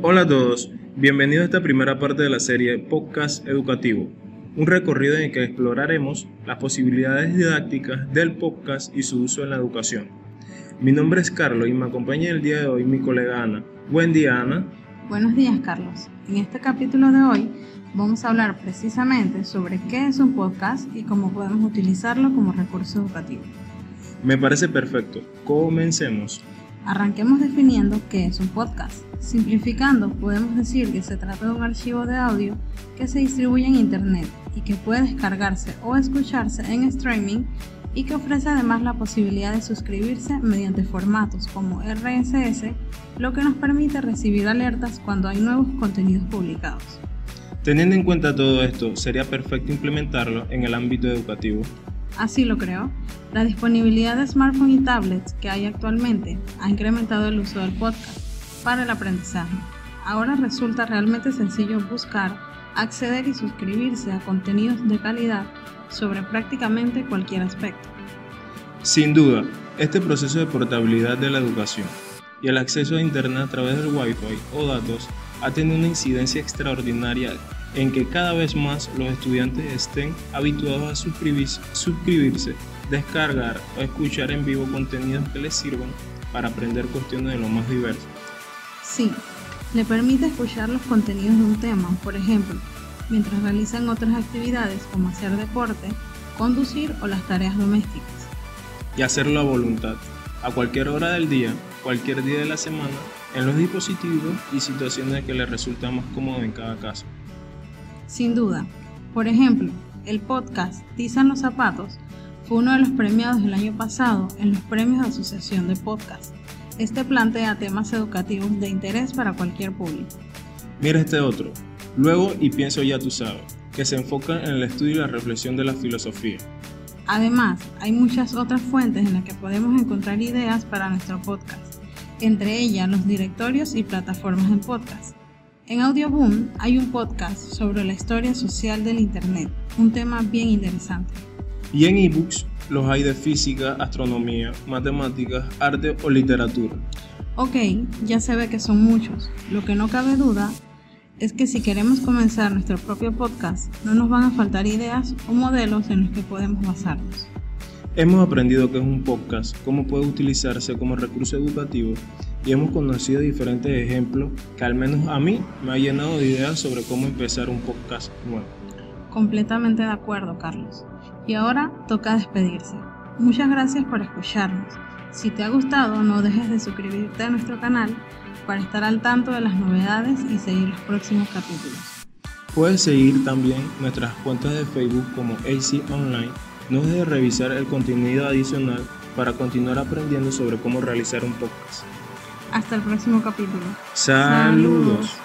Hola a todos, bienvenidos a esta primera parte de la serie Podcast Educativo, un recorrido en el que exploraremos las posibilidades didácticas del podcast y su uso en la educación. Mi nombre es Carlos y me acompaña el día de hoy mi colega Ana. Buen día Ana. Buenos días Carlos. En este capítulo de hoy vamos a hablar precisamente sobre qué es un podcast y cómo podemos utilizarlo como recurso educativo. Me parece perfecto. Comencemos. Arranquemos definiendo qué es un podcast. Simplificando, podemos decir que se trata de un archivo de audio que se distribuye en Internet y que puede descargarse o escucharse en streaming y que ofrece además la posibilidad de suscribirse mediante formatos como RSS, lo que nos permite recibir alertas cuando hay nuevos contenidos publicados. Teniendo en cuenta todo esto, sería perfecto implementarlo en el ámbito educativo. Así lo creo. La disponibilidad de smartphones y tablets que hay actualmente ha incrementado el uso del podcast para el aprendizaje. Ahora resulta realmente sencillo buscar, acceder y suscribirse a contenidos de calidad sobre prácticamente cualquier aspecto. Sin duda, este proceso de portabilidad de la educación y el acceso a Internet a través del Wi-Fi o datos ha tenido una incidencia extraordinaria en que cada vez más los estudiantes estén habituados a suscribirse, suscribirse, descargar o escuchar en vivo contenidos que les sirvan para aprender cuestiones de lo más diversas. Sí, le permite escuchar los contenidos de un tema, por ejemplo, mientras realizan otras actividades como hacer deporte, conducir o las tareas domésticas. Y hacerlo a voluntad, a cualquier hora del día, cualquier día de la semana, en los dispositivos y situaciones que les resultan más cómodo en cada caso. Sin duda. Por ejemplo, el podcast Tizan los Zapatos fue uno de los premiados del año pasado en los premios de Asociación de Podcast. Este plantea temas educativos de interés para cualquier público. Mira este otro, Luego y pienso ya tú sabes, que se enfoca en el estudio y la reflexión de la filosofía. Además, hay muchas otras fuentes en las que podemos encontrar ideas para nuestro podcast, entre ellas los directorios y plataformas en podcast. En Audioboom hay un podcast sobre la historia social del Internet, un tema bien interesante. Y en ebooks los hay de física, astronomía, matemáticas, arte o literatura. Ok, ya se ve que son muchos. Lo que no cabe duda es que si queremos comenzar nuestro propio podcast, no nos van a faltar ideas o modelos en los que podemos basarnos. Hemos aprendido que es un podcast, cómo puede utilizarse como recurso educativo y hemos conocido diferentes ejemplos que al menos a mí me ha llenado de ideas sobre cómo empezar un podcast nuevo. Completamente de acuerdo, Carlos. Y ahora toca despedirse. Muchas gracias por escucharnos. Si te ha gustado, no dejes de suscribirte a nuestro canal para estar al tanto de las novedades y seguir los próximos capítulos. Puedes seguir también nuestras cuentas de Facebook como AC Online. No dejes de revisar el contenido adicional para continuar aprendiendo sobre cómo realizar un podcast. Hasta el próximo capítulo. Saludos.